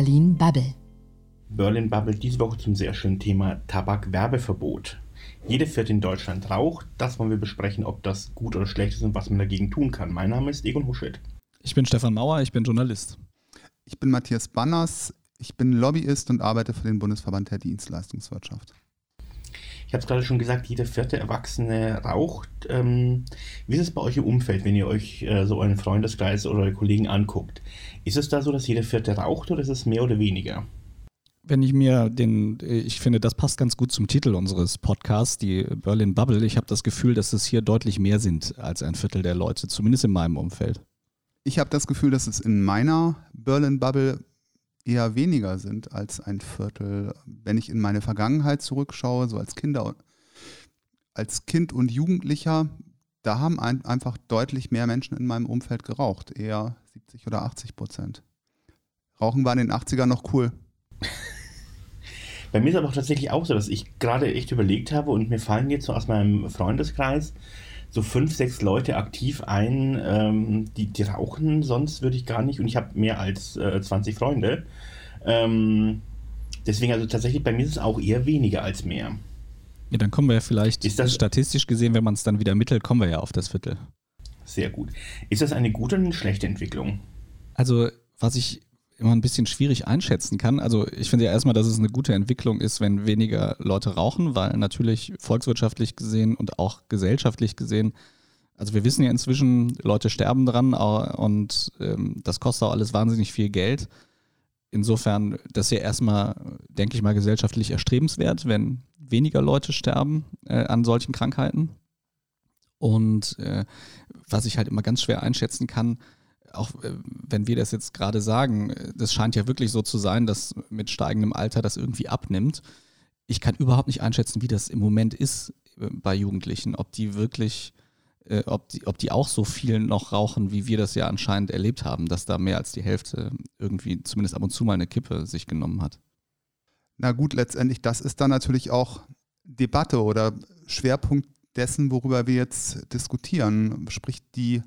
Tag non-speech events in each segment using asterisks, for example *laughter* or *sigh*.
Berlin Bubble. Berlin Bubble diese Woche zum sehr schönen Thema Tabakwerbeverbot. Jede vierte in Deutschland raucht. Das wollen wir besprechen, ob das gut oder schlecht ist und was man dagegen tun kann. Mein Name ist Egon Huschet. Ich bin Stefan Mauer, ich bin Journalist. Ich bin Matthias Banners, ich bin Lobbyist und arbeite für den Bundesverband der Dienstleistungswirtschaft. Ich habe es gerade schon gesagt, jeder vierte Erwachsene raucht. Ähm, wie ist es bei euch im Umfeld, wenn ihr euch äh, so euren Freundeskreis oder eure Kollegen anguckt? Ist es da so, dass jeder vierte raucht oder ist es mehr oder weniger? Wenn ich mir den, ich finde, das passt ganz gut zum Titel unseres Podcasts, die Berlin Bubble. Ich habe das Gefühl, dass es hier deutlich mehr sind als ein Viertel der Leute, zumindest in meinem Umfeld. Ich habe das Gefühl, dass es in meiner Berlin Bubble eher weniger sind als ein Viertel. Wenn ich in meine Vergangenheit zurückschaue, so als Kinder, als Kind und Jugendlicher, da haben ein, einfach deutlich mehr Menschen in meinem Umfeld geraucht, eher 70 oder 80 Prozent. Rauchen war in den 80ern noch cool. Bei mir ist aber tatsächlich auch so, dass ich gerade echt überlegt habe und mir fallen jetzt so aus meinem Freundeskreis so fünf, sechs Leute aktiv ein, ähm, die, die rauchen, sonst würde ich gar nicht, und ich habe mehr als äh, 20 Freunde. Ähm, deswegen, also tatsächlich, bei mir ist es auch eher weniger als mehr. Ja, dann kommen wir ja vielleicht, ist das, statistisch gesehen, wenn man es dann wieder mittelt, kommen wir ja auf das Viertel. Sehr gut. Ist das eine gute oder eine schlechte Entwicklung? Also, was ich immer ein bisschen schwierig einschätzen kann. Also ich finde ja erstmal, dass es eine gute Entwicklung ist, wenn weniger Leute rauchen, weil natürlich volkswirtschaftlich gesehen und auch gesellschaftlich gesehen, also wir wissen ja inzwischen, Leute sterben dran und ähm, das kostet auch alles wahnsinnig viel Geld. Insofern, das ist ja erstmal, denke ich mal, gesellschaftlich erstrebenswert, wenn weniger Leute sterben äh, an solchen Krankheiten. Und äh, was ich halt immer ganz schwer einschätzen kann, auch äh, wenn wir das jetzt gerade sagen, das scheint ja wirklich so zu sein, dass mit steigendem Alter das irgendwie abnimmt. Ich kann überhaupt nicht einschätzen, wie das im Moment ist äh, bei Jugendlichen, ob die wirklich, äh, ob, die, ob die auch so viel noch rauchen, wie wir das ja anscheinend erlebt haben, dass da mehr als die Hälfte irgendwie zumindest ab und zu mal eine Kippe sich genommen hat. Na gut, letztendlich, das ist dann natürlich auch Debatte oder Schwerpunkt dessen, worüber wir jetzt diskutieren. Sprich, die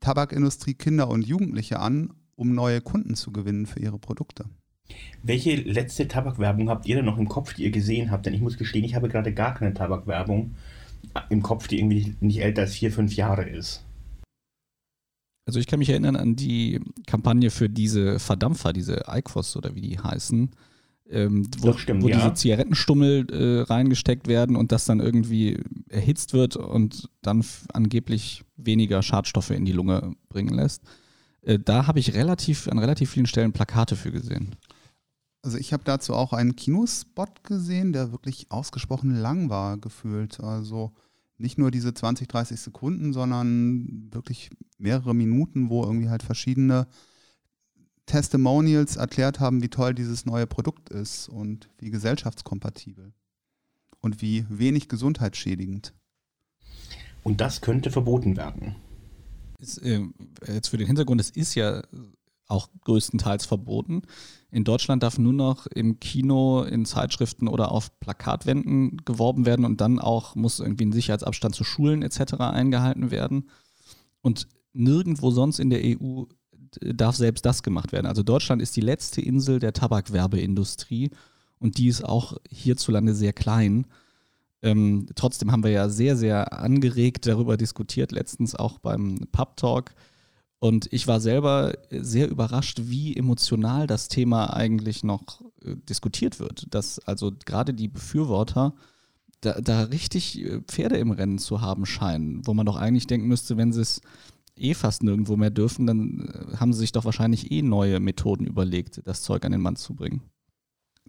Tabakindustrie Kinder und Jugendliche an, um neue Kunden zu gewinnen für ihre Produkte. Welche letzte Tabakwerbung habt ihr denn noch im Kopf, die ihr gesehen habt? Denn ich muss gestehen, ich habe gerade gar keine Tabakwerbung im Kopf, die irgendwie nicht älter als vier, fünf Jahre ist. Also ich kann mich erinnern an die Kampagne für diese Verdampfer, diese Eiquos oder wie die heißen, ähm, wo, stimmt, wo ja. diese Zigarettenstummel äh, reingesteckt werden und das dann irgendwie erhitzt wird und dann angeblich weniger Schadstoffe in die Lunge bringen lässt. Äh, da habe ich relativ an relativ vielen Stellen Plakate für gesehen. Also ich habe dazu auch einen Kinospot gesehen, der wirklich ausgesprochen lang war gefühlt. Also nicht nur diese 20, 30 Sekunden, sondern wirklich mehrere Minuten, wo irgendwie halt verschiedene Testimonials erklärt haben, wie toll dieses neue Produkt ist und wie gesellschaftskompatibel und wie wenig gesundheitsschädigend. Und das könnte verboten werden. Ist, äh, jetzt für den Hintergrund, es ist ja auch größtenteils verboten. In Deutschland darf nur noch im Kino, in Zeitschriften oder auf Plakatwänden geworben werden und dann auch muss irgendwie ein Sicherheitsabstand zu Schulen etc. eingehalten werden. Und nirgendwo sonst in der EU darf selbst das gemacht werden. Also Deutschland ist die letzte Insel der Tabakwerbeindustrie und die ist auch hierzulande sehr klein. Ähm, trotzdem haben wir ja sehr, sehr angeregt darüber diskutiert, letztens auch beim Pub Talk. Und ich war selber sehr überrascht, wie emotional das Thema eigentlich noch äh, diskutiert wird. Dass also gerade die Befürworter da, da richtig äh, Pferde im Rennen zu haben scheinen, wo man doch eigentlich denken müsste, wenn sie es eh fast nirgendwo mehr dürfen, dann äh, haben sie sich doch wahrscheinlich eh neue Methoden überlegt, das Zeug an den Mann zu bringen.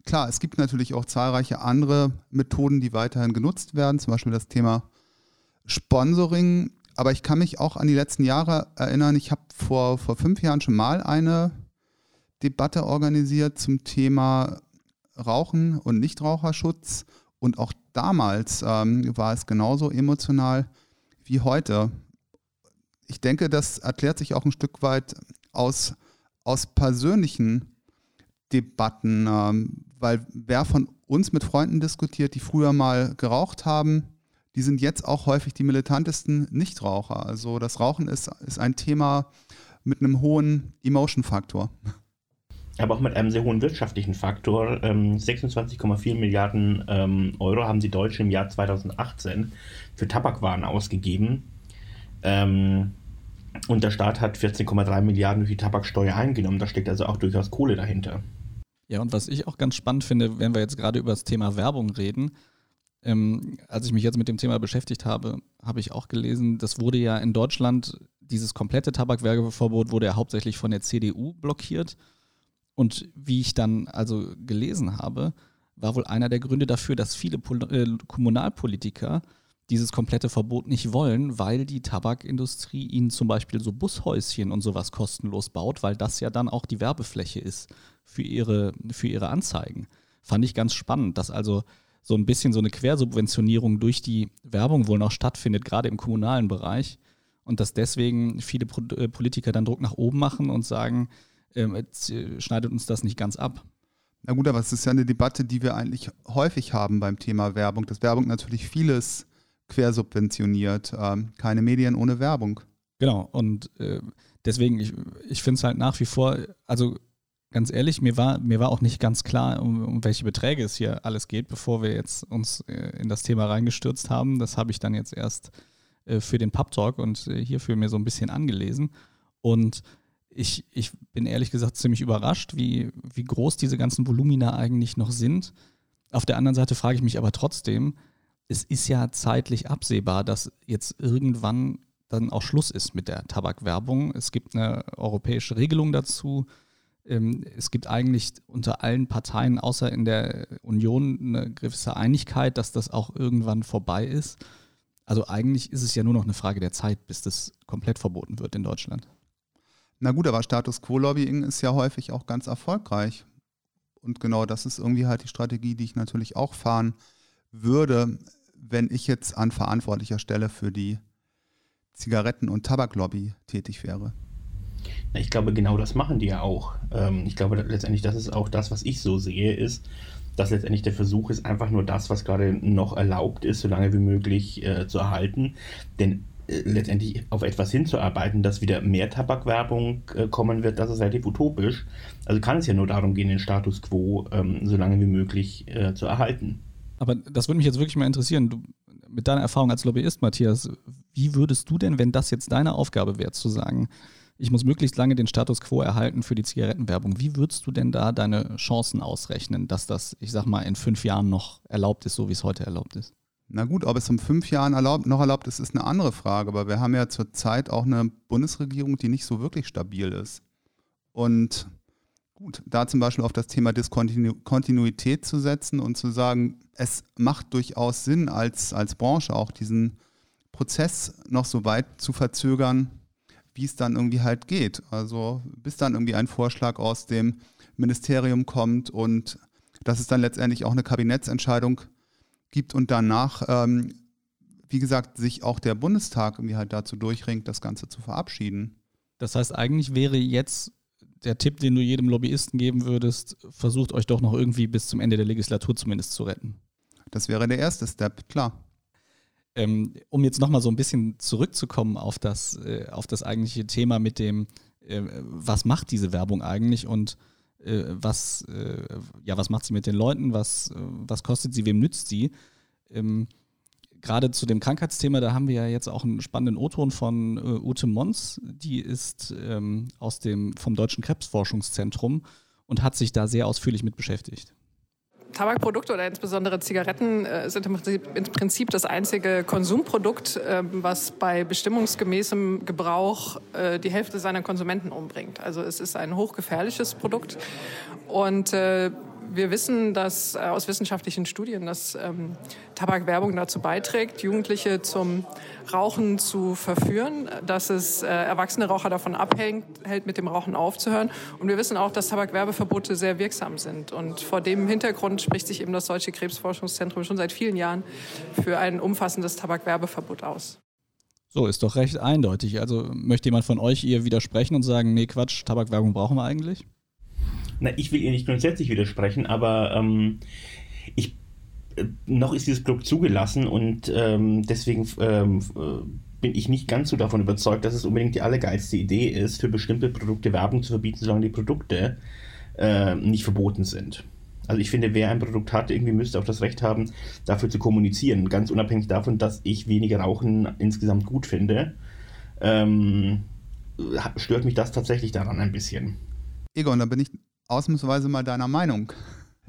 Klar, es gibt natürlich auch zahlreiche andere Methoden, die weiterhin genutzt werden, zum Beispiel das Thema Sponsoring. Aber ich kann mich auch an die letzten Jahre erinnern. Ich habe vor, vor fünf Jahren schon mal eine Debatte organisiert zum Thema Rauchen und Nichtraucherschutz. Und auch damals ähm, war es genauso emotional wie heute ich denke, das erklärt sich auch ein Stück weit aus, aus persönlichen Debatten, ähm, weil wer von uns mit Freunden diskutiert, die früher mal geraucht haben, die sind jetzt auch häufig die militantesten Nichtraucher. Also das Rauchen ist, ist ein Thema mit einem hohen Emotion-Faktor. aber auch mit einem sehr hohen wirtschaftlichen Faktor. Ähm, 26,4 Milliarden ähm, Euro haben die Deutschen im Jahr 2018 für Tabakwaren ausgegeben. Ähm, und der Staat hat 14,3 Milliarden durch die Tabaksteuer eingenommen. Da steckt also auch durchaus Kohle dahinter. Ja, und was ich auch ganz spannend finde, wenn wir jetzt gerade über das Thema Werbung reden, ähm, als ich mich jetzt mit dem Thema beschäftigt habe, habe ich auch gelesen, das wurde ja in Deutschland, dieses komplette Tabakwerbeverbot wurde ja hauptsächlich von der CDU blockiert. Und wie ich dann also gelesen habe, war wohl einer der Gründe dafür, dass viele Pol äh, Kommunalpolitiker dieses komplette Verbot nicht wollen, weil die Tabakindustrie ihnen zum Beispiel so Bushäuschen und sowas kostenlos baut, weil das ja dann auch die Werbefläche ist für ihre, für ihre Anzeigen. Fand ich ganz spannend, dass also so ein bisschen so eine Quersubventionierung durch die Werbung wohl noch stattfindet, gerade im kommunalen Bereich. Und dass deswegen viele äh, Politiker dann Druck nach oben machen und sagen, ähm, äh, schneidet uns das nicht ganz ab. Na gut, aber es ist ja eine Debatte, die wir eigentlich häufig haben beim Thema Werbung, dass Werbung natürlich vieles quersubventioniert. Ähm, keine Medien ohne Werbung. Genau, und äh, deswegen, ich, ich finde es halt nach wie vor, also ganz ehrlich, mir war, mir war auch nicht ganz klar, um, um welche Beträge es hier alles geht, bevor wir jetzt uns äh, in das Thema reingestürzt haben. Das habe ich dann jetzt erst äh, für den Pub Talk und äh, hierfür mir so ein bisschen angelesen. Und ich, ich bin ehrlich gesagt ziemlich überrascht, wie, wie groß diese ganzen Volumina eigentlich noch sind. Auf der anderen Seite frage ich mich aber trotzdem, es ist ja zeitlich absehbar, dass jetzt irgendwann dann auch Schluss ist mit der Tabakwerbung. Es gibt eine europäische Regelung dazu. Ähm, es gibt eigentlich unter allen Parteien außer in der Union eine gewisse Einigkeit, dass das auch irgendwann vorbei ist. Also eigentlich ist es ja nur noch eine Frage der Zeit, bis das komplett verboten wird in Deutschland. Na gut, aber Status Quo-Lobbying ist ja häufig auch ganz erfolgreich. Und genau das ist irgendwie halt die Strategie, die ich natürlich auch fahren würde wenn ich jetzt an verantwortlicher Stelle für die Zigaretten- und Tabaklobby tätig wäre? Ich glaube, genau das machen die ja auch. Ähm, ich glaube letztendlich, das ist auch das, was ich so sehe, ist, dass letztendlich der Versuch ist, einfach nur das, was gerade noch erlaubt ist, so lange wie möglich äh, zu erhalten. Denn äh, letztendlich auf etwas hinzuarbeiten, dass wieder mehr Tabakwerbung äh, kommen wird, das ist relativ utopisch. Also kann es ja nur darum gehen, den Status quo ähm, so lange wie möglich äh, zu erhalten. Aber das würde mich jetzt wirklich mal interessieren. Du, mit deiner Erfahrung als Lobbyist, Matthias, wie würdest du denn, wenn das jetzt deine Aufgabe wäre, zu sagen, ich muss möglichst lange den Status quo erhalten für die Zigarettenwerbung, wie würdest du denn da deine Chancen ausrechnen, dass das, ich sag mal, in fünf Jahren noch erlaubt ist, so wie es heute erlaubt ist? Na gut, ob es in fünf Jahren erlaubt, noch erlaubt ist, ist eine andere Frage. Aber wir haben ja zurzeit auch eine Bundesregierung, die nicht so wirklich stabil ist. Und Gut, da zum Beispiel auf das Thema Diskontinuität zu setzen und zu sagen, es macht durchaus Sinn, als, als Branche auch diesen Prozess noch so weit zu verzögern, wie es dann irgendwie halt geht. Also bis dann irgendwie ein Vorschlag aus dem Ministerium kommt und dass es dann letztendlich auch eine Kabinettsentscheidung gibt und danach, ähm, wie gesagt, sich auch der Bundestag irgendwie halt dazu durchringt, das Ganze zu verabschieden. Das heißt, eigentlich wäre jetzt der Tipp, den du jedem Lobbyisten geben würdest, versucht euch doch noch irgendwie bis zum Ende der Legislatur zumindest zu retten. Das wäre der erste Step, klar. Ähm, um jetzt nochmal so ein bisschen zurückzukommen auf das, äh, auf das eigentliche Thema mit dem, äh, was macht diese Werbung eigentlich und äh, was, äh, ja, was macht sie mit den Leuten, was, äh, was kostet sie, wem nützt sie? Ähm, gerade zu dem Krankheitsthema, da haben wir ja jetzt auch einen spannenden O-Ton von äh, Ute Mons, die ist ähm, aus dem, vom Deutschen Krebsforschungszentrum und hat sich da sehr ausführlich mit beschäftigt. Tabakprodukte oder insbesondere Zigaretten äh, sind im Prinzip, im Prinzip, das einzige Konsumprodukt, äh, was bei bestimmungsgemäßem Gebrauch äh, die Hälfte seiner Konsumenten umbringt. Also es ist ein hochgefährliches Produkt und äh, wir wissen, dass äh, aus wissenschaftlichen Studien, dass ähm, Tabakwerbung dazu beiträgt, Jugendliche zum Rauchen zu verführen, dass es äh, erwachsene Raucher davon abhält, mit dem Rauchen aufzuhören. Und wir wissen auch, dass Tabakwerbeverbote sehr wirksam sind. Und vor dem Hintergrund spricht sich eben das Deutsche Krebsforschungszentrum schon seit vielen Jahren für ein umfassendes Tabakwerbeverbot aus. So, ist doch recht eindeutig. Also möchte jemand von euch ihr widersprechen und sagen, nee, Quatsch, Tabakwerbung brauchen wir eigentlich? Na, ich will ihr nicht grundsätzlich widersprechen, aber ähm, ich äh, noch ist dieses Produkt zugelassen und ähm, deswegen ähm, äh, bin ich nicht ganz so davon überzeugt, dass es unbedingt die allergeilste Idee ist, für bestimmte Produkte Werbung zu verbieten, solange die Produkte äh, nicht verboten sind. Also ich finde, wer ein Produkt hat, irgendwie müsste auch das Recht haben, dafür zu kommunizieren. Ganz unabhängig davon, dass ich weniger Rauchen insgesamt gut finde, ähm, stört mich das tatsächlich daran ein bisschen. Egon, da bin ich ausnahmsweise mal deiner Meinung.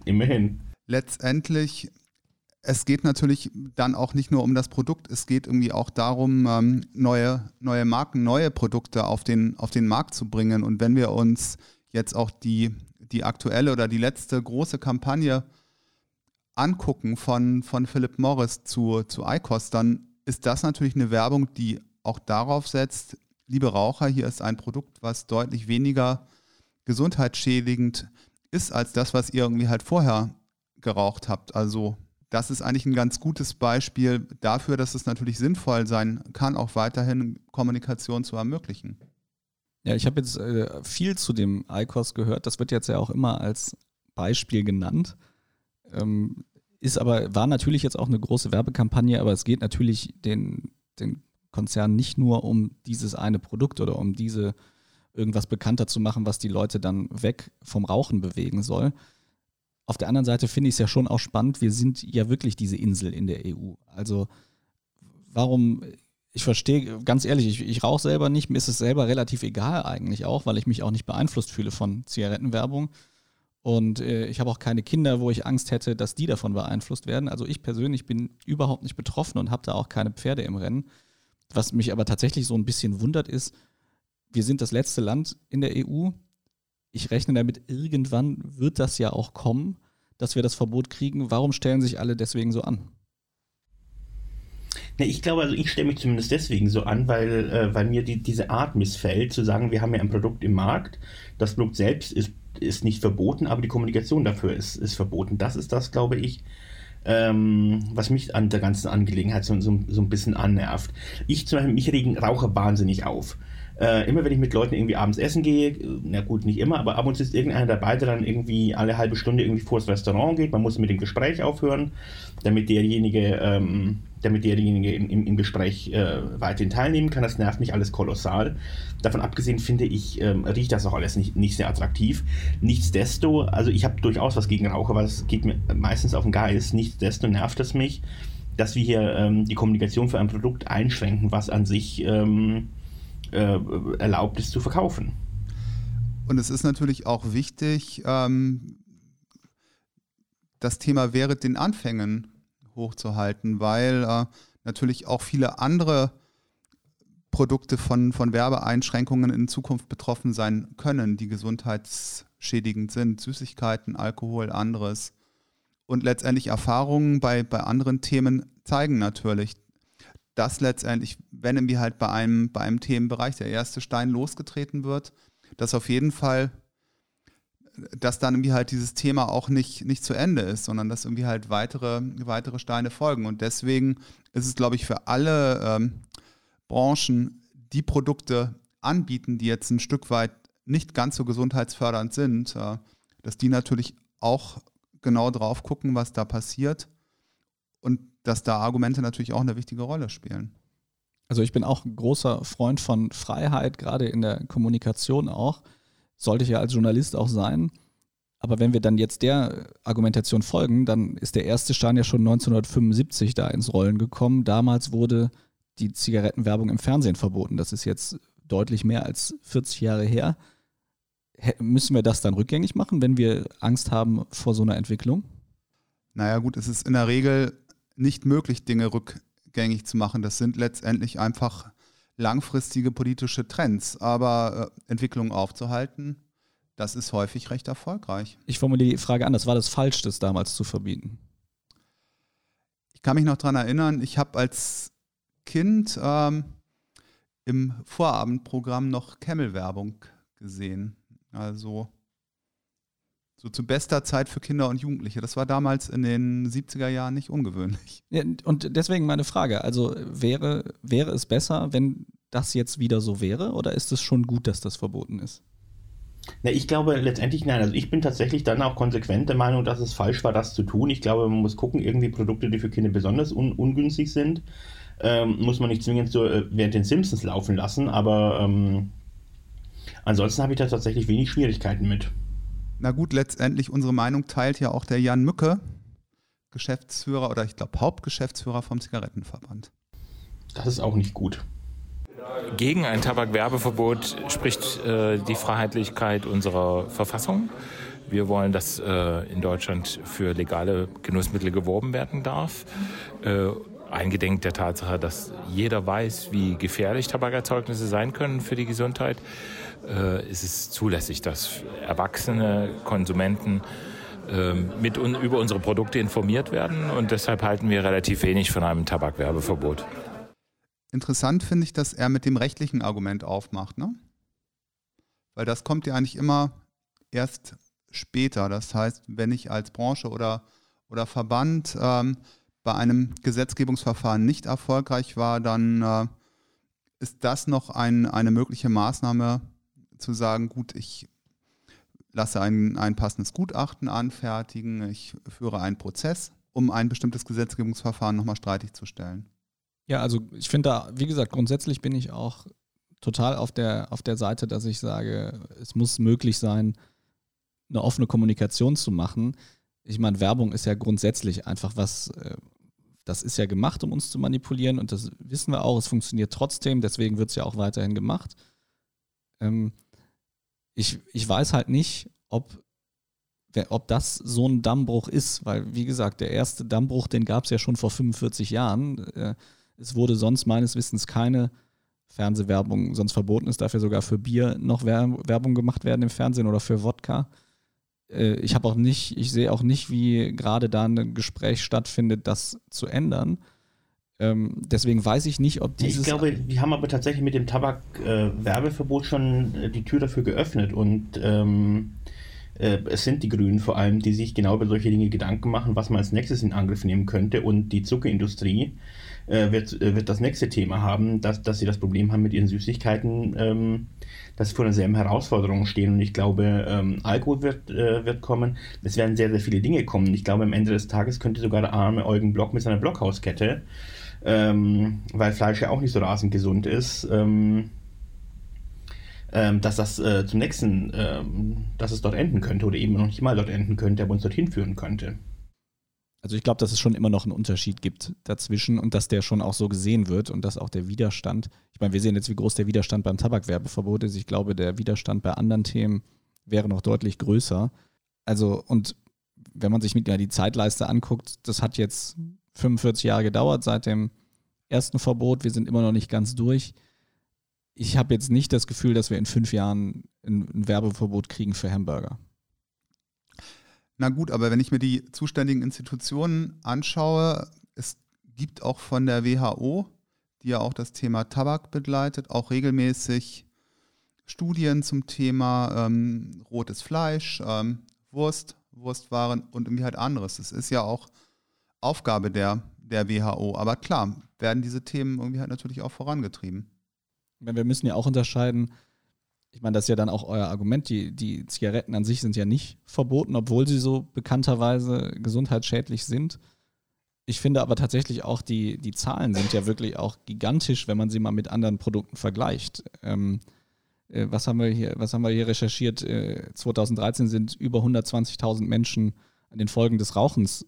Immerhin. Letztendlich, es geht natürlich dann auch nicht nur um das Produkt, es geht irgendwie auch darum, ähm, neue, neue Marken, neue Produkte auf den, auf den Markt zu bringen. Und wenn wir uns jetzt auch die, die aktuelle oder die letzte große Kampagne angucken von, von Philip Morris zu, zu ICOS, dann ist das natürlich eine Werbung, die auch darauf setzt, liebe Raucher, hier ist ein Produkt, was deutlich weniger gesundheitsschädigend ist als das, was ihr irgendwie halt vorher geraucht habt. Also das ist eigentlich ein ganz gutes Beispiel dafür, dass es natürlich sinnvoll sein kann, auch weiterhin Kommunikation zu ermöglichen. Ja, ich habe jetzt äh, viel zu dem ICOS gehört. Das wird jetzt ja auch immer als Beispiel genannt. Ähm, ist aber, war natürlich jetzt auch eine große Werbekampagne, aber es geht natürlich den, den Konzern nicht nur um dieses eine Produkt oder um diese irgendwas bekannter zu machen, was die Leute dann weg vom Rauchen bewegen soll. Auf der anderen Seite finde ich es ja schon auch spannend, wir sind ja wirklich diese Insel in der EU. Also warum ich verstehe, ganz ehrlich, ich, ich rauche selber nicht, mir ist es selber relativ egal eigentlich auch, weil ich mich auch nicht beeinflusst fühle von Zigarettenwerbung. Und äh, ich habe auch keine Kinder, wo ich Angst hätte, dass die davon beeinflusst werden. Also ich persönlich bin überhaupt nicht betroffen und habe da auch keine Pferde im Rennen. Was mich aber tatsächlich so ein bisschen wundert ist, wir sind das letzte Land in der EU. Ich rechne damit, irgendwann wird das ja auch kommen, dass wir das Verbot kriegen. Warum stellen sich alle deswegen so an? Ne, ich glaube, also ich stelle mich zumindest deswegen so an, weil, äh, weil mir die, diese Art missfällt, zu sagen, wir haben ja ein Produkt im Markt, das Produkt selbst ist, ist nicht verboten, aber die Kommunikation dafür ist, ist verboten. Das ist das, glaube ich, ähm, was mich an der ganzen Angelegenheit so, so, so ein bisschen annervt. Ich zum Beispiel, mich regen Raucher wahnsinnig auf. Äh, immer wenn ich mit Leuten irgendwie abends essen gehe, na gut, nicht immer, aber ab und zu ist irgendeiner dabei, der dann irgendwie alle halbe Stunde irgendwie vor das Restaurant geht. Man muss mit dem Gespräch aufhören, damit derjenige, ähm, damit derjenige im, im, im Gespräch äh, weiterhin teilnehmen kann. Das nervt mich alles kolossal. Davon abgesehen finde ich, ähm, riecht das auch alles nicht, nicht sehr attraktiv. Nichtsdesto, also ich habe durchaus was gegen Raucher, weil es geht mir meistens auf den Geist. Nichtsdesto nervt es mich, dass wir hier ähm, die Kommunikation für ein Produkt einschränken, was an sich ähm, äh, erlaubt ist zu verkaufen. Und es ist natürlich auch wichtig, ähm, das Thema während den Anfängen hochzuhalten, weil äh, natürlich auch viele andere Produkte von, von Werbeeinschränkungen in Zukunft betroffen sein können, die gesundheitsschädigend sind. Süßigkeiten, Alkohol, anderes. Und letztendlich Erfahrungen bei, bei anderen Themen zeigen natürlich, dass letztendlich, wenn irgendwie halt bei einem, bei einem Themenbereich der erste Stein losgetreten wird, dass auf jeden Fall, dass dann irgendwie halt dieses Thema auch nicht, nicht zu Ende ist, sondern dass irgendwie halt weitere, weitere Steine folgen. Und deswegen ist es, glaube ich, für alle ähm, Branchen, die Produkte anbieten, die jetzt ein Stück weit nicht ganz so gesundheitsfördernd sind, äh, dass die natürlich auch genau drauf gucken, was da passiert und dass da Argumente natürlich auch eine wichtige Rolle spielen. Also ich bin auch ein großer Freund von Freiheit, gerade in der Kommunikation auch. Sollte ich ja als Journalist auch sein. Aber wenn wir dann jetzt der Argumentation folgen, dann ist der erste Stein ja schon 1975 da ins Rollen gekommen. Damals wurde die Zigarettenwerbung im Fernsehen verboten. Das ist jetzt deutlich mehr als 40 Jahre her. Müssen wir das dann rückgängig machen, wenn wir Angst haben vor so einer Entwicklung? Naja gut, es ist in der Regel nicht möglich, Dinge rückgängig zu machen. Das sind letztendlich einfach langfristige politische Trends. Aber äh, Entwicklungen aufzuhalten, das ist häufig recht erfolgreich. Ich formuliere die Frage anders. War das falsch, das damals zu verbieten? Ich kann mich noch daran erinnern, ich habe als Kind ähm, im Vorabendprogramm noch Camel-Werbung gesehen. Also so zu bester Zeit für Kinder und Jugendliche. Das war damals in den 70er Jahren nicht ungewöhnlich. Ja, und deswegen meine Frage, also wäre, wäre es besser, wenn das jetzt wieder so wäre oder ist es schon gut, dass das verboten ist? Na, ich glaube letztendlich nein. Also ich bin tatsächlich dann auch konsequent der Meinung, dass es falsch war, das zu tun. Ich glaube, man muss gucken, irgendwie Produkte, die für Kinder besonders un ungünstig sind, ähm, muss man nicht zwingend so äh, während den Simpsons laufen lassen, aber ähm, ansonsten habe ich da tatsächlich wenig Schwierigkeiten mit. Na gut, letztendlich unsere Meinung teilt ja auch der Jan Mücke, Geschäftsführer oder ich glaube Hauptgeschäftsführer vom Zigarettenverband. Das ist auch nicht gut. Gegen ein Tabakwerbeverbot spricht äh, die Freiheitlichkeit unserer Verfassung. Wir wollen, dass äh, in Deutschland für legale Genussmittel geworben werden darf. Äh, eingedenk der Tatsache, dass jeder weiß, wie gefährlich Tabakerzeugnisse sein können für die Gesundheit, äh, ist es zulässig, dass erwachsene Konsumenten äh, mit un über unsere Produkte informiert werden. Und deshalb halten wir relativ wenig von einem Tabakwerbeverbot. Interessant finde ich, dass er mit dem rechtlichen Argument aufmacht, ne? Weil das kommt ja eigentlich immer erst später. Das heißt, wenn ich als Branche oder, oder Verband ähm, bei einem Gesetzgebungsverfahren nicht erfolgreich war, dann äh, ist das noch ein, eine mögliche Maßnahme zu sagen, gut, ich lasse ein, ein passendes Gutachten anfertigen, ich führe einen Prozess, um ein bestimmtes Gesetzgebungsverfahren nochmal streitig zu stellen. Ja, also ich finde da, wie gesagt, grundsätzlich bin ich auch total auf der, auf der Seite, dass ich sage, es muss möglich sein, eine offene Kommunikation zu machen. Ich meine, Werbung ist ja grundsätzlich einfach was, äh, das ist ja gemacht, um uns zu manipulieren und das wissen wir auch, es funktioniert trotzdem, deswegen wird es ja auch weiterhin gemacht. Ähm, ich, ich weiß halt nicht, ob, ob das so ein Dammbruch ist, weil, wie gesagt, der erste Dammbruch, den gab es ja schon vor 45 Jahren. Äh, es wurde sonst meines Wissens keine Fernsehwerbung, sonst verboten ist dafür sogar für Bier noch Werbung gemacht werden im Fernsehen oder für Wodka. Äh, ich habe auch nicht, ich sehe auch nicht, wie gerade da ein Gespräch stattfindet, das zu ändern. Ähm, deswegen weiß ich nicht, ob dieses. Ich glaube, wir haben aber tatsächlich mit dem Tabak-Werbeverbot äh, schon äh, die Tür dafür geöffnet und ähm, äh, es sind die Grünen vor allem, die sich genau über solche Dinge Gedanken machen, was man als nächstes in Angriff nehmen könnte und die Zuckerindustrie äh, wird, äh, wird das nächste Thema haben, dass, dass sie das Problem haben mit ihren Süßigkeiten, ähm, dass sie vor derselben Herausforderung stehen. Und ich glaube, ähm, Alkohol wird, äh, wird kommen. Es werden sehr, sehr viele Dinge kommen. Ich glaube, am Ende des Tages könnte sogar der arme Eugen Block mit seiner Blockhauskette, ähm, weil Fleisch ja auch nicht so rasend gesund ist, ähm, ähm, dass das äh, zum nächsten, ähm, dass es dort enden könnte oder eben noch nicht mal dort enden könnte, aber uns dorthin führen könnte. Also ich glaube, dass es schon immer noch einen Unterschied gibt dazwischen und dass der schon auch so gesehen wird und dass auch der Widerstand, ich meine, wir sehen jetzt, wie groß der Widerstand beim Tabakwerbeverbot ist. Ich glaube, der Widerstand bei anderen Themen wäre noch deutlich größer. Also, und wenn man sich mit ja, die Zeitleiste anguckt, das hat jetzt 45 Jahre gedauert seit dem ersten Verbot. Wir sind immer noch nicht ganz durch. Ich habe jetzt nicht das Gefühl, dass wir in fünf Jahren ein, ein Werbeverbot kriegen für Hamburger. Na gut, aber wenn ich mir die zuständigen Institutionen anschaue, es gibt auch von der WHO, die ja auch das Thema Tabak begleitet, auch regelmäßig Studien zum Thema ähm, rotes Fleisch, ähm, Wurst, Wurstwaren und irgendwie halt anderes. Das ist ja auch Aufgabe der, der WHO. Aber klar, werden diese Themen irgendwie halt natürlich auch vorangetrieben. Wir müssen ja auch unterscheiden, ich meine, das ist ja dann auch euer Argument, die, die Zigaretten an sich sind ja nicht verboten, obwohl sie so bekannterweise gesundheitsschädlich sind. Ich finde aber tatsächlich auch, die, die Zahlen sind ja wirklich auch gigantisch, wenn man sie mal mit anderen Produkten vergleicht. Ähm, äh, was, haben wir hier, was haben wir hier recherchiert? Äh, 2013 sind über 120.000 Menschen an den Folgen des Rauchens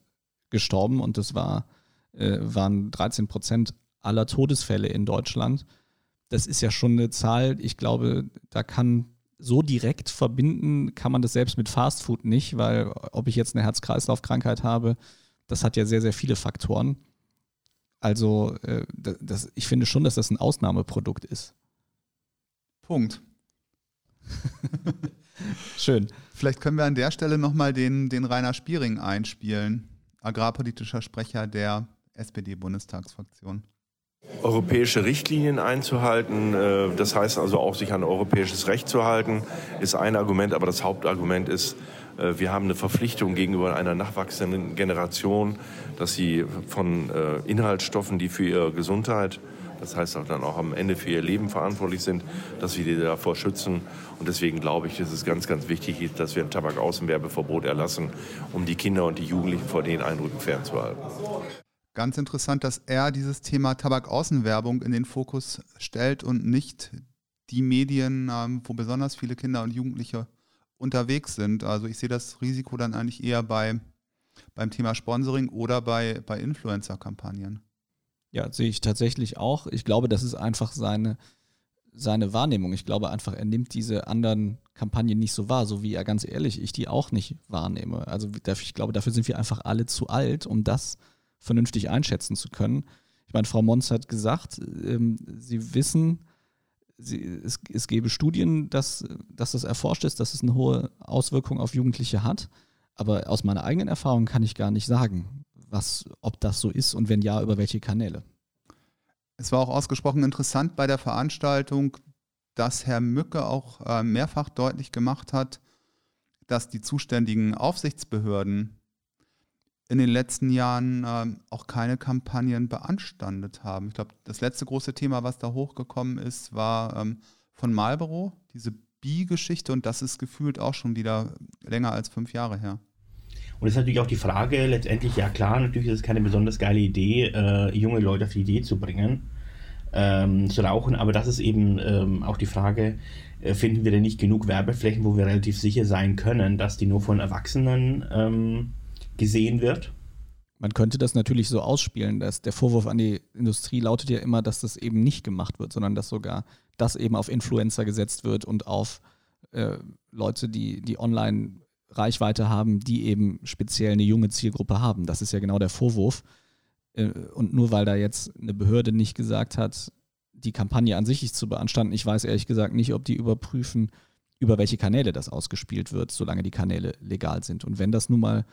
gestorben und das war, äh, waren 13 Prozent aller Todesfälle in Deutschland das ist ja schon eine Zahl, ich glaube, da kann so direkt verbinden, kann man das selbst mit Fastfood nicht, weil ob ich jetzt eine Herz-Kreislauf-Krankheit habe, das hat ja sehr, sehr viele Faktoren. Also äh, das, ich finde schon, dass das ein Ausnahmeprodukt ist. Punkt. *laughs* Schön. Vielleicht können wir an der Stelle nochmal den, den Rainer Spiering einspielen, agrarpolitischer Sprecher der SPD-Bundestagsfraktion europäische Richtlinien einzuhalten. Äh, das heißt also auch, sich an europäisches Recht zu halten, ist ein Argument. Aber das Hauptargument ist, äh, wir haben eine Verpflichtung gegenüber einer nachwachsenden Generation, dass sie von äh, Inhaltsstoffen, die für ihre Gesundheit, das heißt auch dann auch am Ende für ihr Leben verantwortlich sind, dass wir die davor schützen. Und deswegen glaube ich, dass es ganz, ganz wichtig ist, dass wir ein Tabakaußenwerbeverbot erlassen, um die Kinder und die Jugendlichen vor den Eindrücken fernzuhalten. Ganz interessant, dass er dieses Thema Tabakaußenwerbung in den Fokus stellt und nicht die Medien, ähm, wo besonders viele Kinder und Jugendliche unterwegs sind. Also ich sehe das Risiko dann eigentlich eher bei, beim Thema Sponsoring oder bei, bei Influencer-Kampagnen. Ja, sehe ich tatsächlich auch. Ich glaube, das ist einfach seine, seine Wahrnehmung. Ich glaube einfach, er nimmt diese anderen Kampagnen nicht so wahr, so wie er ganz ehrlich, ich die auch nicht wahrnehme. Also ich glaube, dafür sind wir einfach alle zu alt, um das vernünftig einschätzen zu können. Ich meine, Frau Mons hat gesagt, ähm, sie wissen, sie, es, es gäbe Studien, dass, dass das erforscht ist, dass es eine hohe Auswirkung auf Jugendliche hat. Aber aus meiner eigenen Erfahrung kann ich gar nicht sagen, was, ob das so ist und wenn ja, über welche Kanäle. Es war auch ausgesprochen interessant bei der Veranstaltung, dass Herr Mücke auch äh, mehrfach deutlich gemacht hat, dass die zuständigen Aufsichtsbehörden in den letzten Jahren ähm, auch keine Kampagnen beanstandet haben. Ich glaube, das letzte große Thema, was da hochgekommen ist, war ähm, von Marlboro, diese Bi-Geschichte und das ist gefühlt auch schon wieder länger als fünf Jahre her. Und es ist natürlich auch die Frage, letztendlich, ja klar, natürlich ist es keine besonders geile Idee, äh, junge Leute auf die Idee zu bringen, ähm, zu rauchen, aber das ist eben ähm, auch die Frage, äh, finden wir denn nicht genug Werbeflächen, wo wir relativ sicher sein können, dass die nur von Erwachsenen ähm, gesehen wird. Man könnte das natürlich so ausspielen, dass der Vorwurf an die Industrie lautet ja immer, dass das eben nicht gemacht wird, sondern dass sogar das eben auf Influencer gesetzt wird und auf äh, Leute, die, die online Reichweite haben, die eben speziell eine junge Zielgruppe haben. Das ist ja genau der Vorwurf. Äh, und nur weil da jetzt eine Behörde nicht gesagt hat, die Kampagne an sich zu beanstanden, ich weiß ehrlich gesagt nicht, ob die überprüfen, über welche Kanäle das ausgespielt wird, solange die Kanäle legal sind. Und wenn das nun mal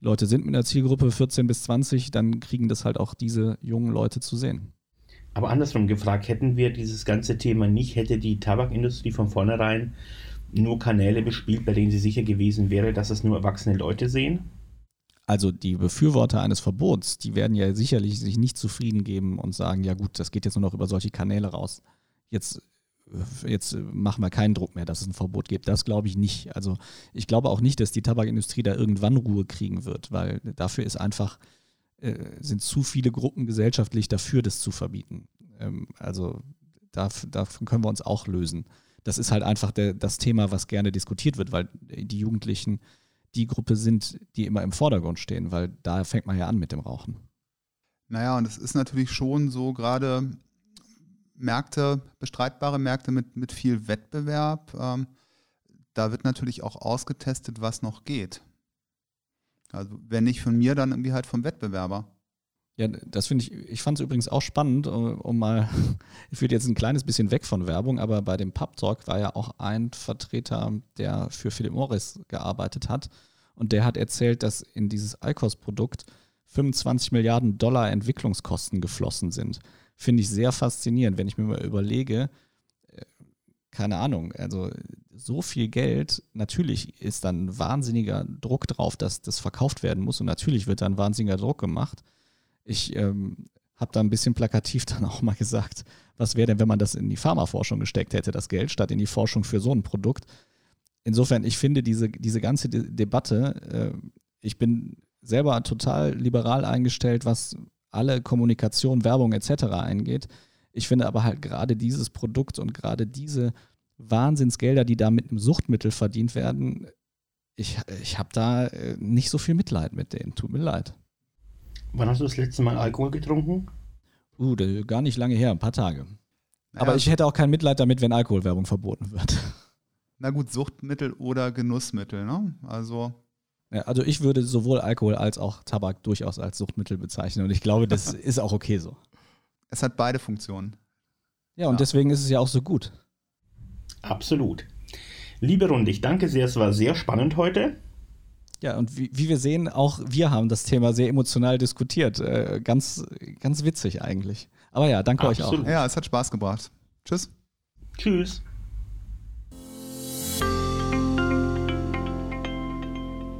Leute sind mit einer Zielgruppe 14 bis 20, dann kriegen das halt auch diese jungen Leute zu sehen. Aber andersrum gefragt, hätten wir dieses ganze Thema nicht, hätte die Tabakindustrie von vornherein nur Kanäle bespielt, bei denen sie sicher gewesen wäre, dass es nur erwachsene Leute sehen? Also die Befürworter eines Verbots, die werden ja sicherlich sich nicht zufrieden geben und sagen, ja gut, das geht jetzt nur noch über solche Kanäle raus. Jetzt jetzt machen wir keinen Druck mehr, dass es ein Verbot gibt. Das glaube ich nicht. Also ich glaube auch nicht, dass die Tabakindustrie da irgendwann Ruhe kriegen wird, weil dafür ist einfach, äh, sind zu viele Gruppen gesellschaftlich dafür, das zu verbieten. Ähm, also davon können wir uns auch lösen. Das ist halt einfach der, das Thema, was gerne diskutiert wird, weil die Jugendlichen die Gruppe sind, die immer im Vordergrund stehen, weil da fängt man ja an mit dem Rauchen. Naja, und es ist natürlich schon so, gerade Märkte, bestreitbare Märkte mit, mit viel Wettbewerb. Ähm, da wird natürlich auch ausgetestet, was noch geht. Also wenn nicht von mir, dann irgendwie halt vom Wettbewerber. Ja, das finde ich, ich fand es übrigens auch spannend, um mal, *laughs* ich würde jetzt ein kleines bisschen weg von Werbung, aber bei dem Pub Talk war ja auch ein Vertreter, der für Philip Morris gearbeitet hat und der hat erzählt, dass in dieses ICOS-Produkt 25 Milliarden Dollar Entwicklungskosten geflossen sind finde ich sehr faszinierend, wenn ich mir mal überlege, äh, keine Ahnung, also so viel Geld, natürlich ist dann wahnsinniger Druck drauf, dass das verkauft werden muss und natürlich wird dann wahnsinniger Druck gemacht. Ich ähm, habe da ein bisschen plakativ *laughs* dann auch mal gesagt, was wäre denn, wenn man das in die Pharmaforschung gesteckt hätte, das Geld, statt in die Forschung für so ein Produkt. Insofern, ich finde diese, diese ganze De Debatte, äh, ich bin selber total liberal eingestellt, was alle Kommunikation, Werbung etc. eingeht. Ich finde aber halt gerade dieses Produkt und gerade diese Wahnsinnsgelder, die da mit einem Suchtmittel verdient werden, ich, ich habe da äh, nicht so viel Mitleid mit denen. Tut mir leid. Wann hast du das letzte Mal Alkohol getrunken? Uh, gar nicht lange her, ein paar Tage. Naja, aber ich hätte auch kein Mitleid damit, wenn Alkoholwerbung verboten wird. Na gut, Suchtmittel oder Genussmittel, ne? Also ja, also ich würde sowohl Alkohol als auch Tabak durchaus als Suchtmittel bezeichnen und ich glaube, das *laughs* ist auch okay so. Es hat beide Funktionen. Ja, und ja. deswegen ist es ja auch so gut. Absolut. Liebe Runde, ich danke sehr, es war sehr spannend heute. Ja, und wie, wie wir sehen, auch wir haben das Thema sehr emotional diskutiert. Äh, ganz, ganz witzig eigentlich. Aber ja, danke Absolut. euch auch. Ja, es hat Spaß gebracht. Tschüss. Tschüss.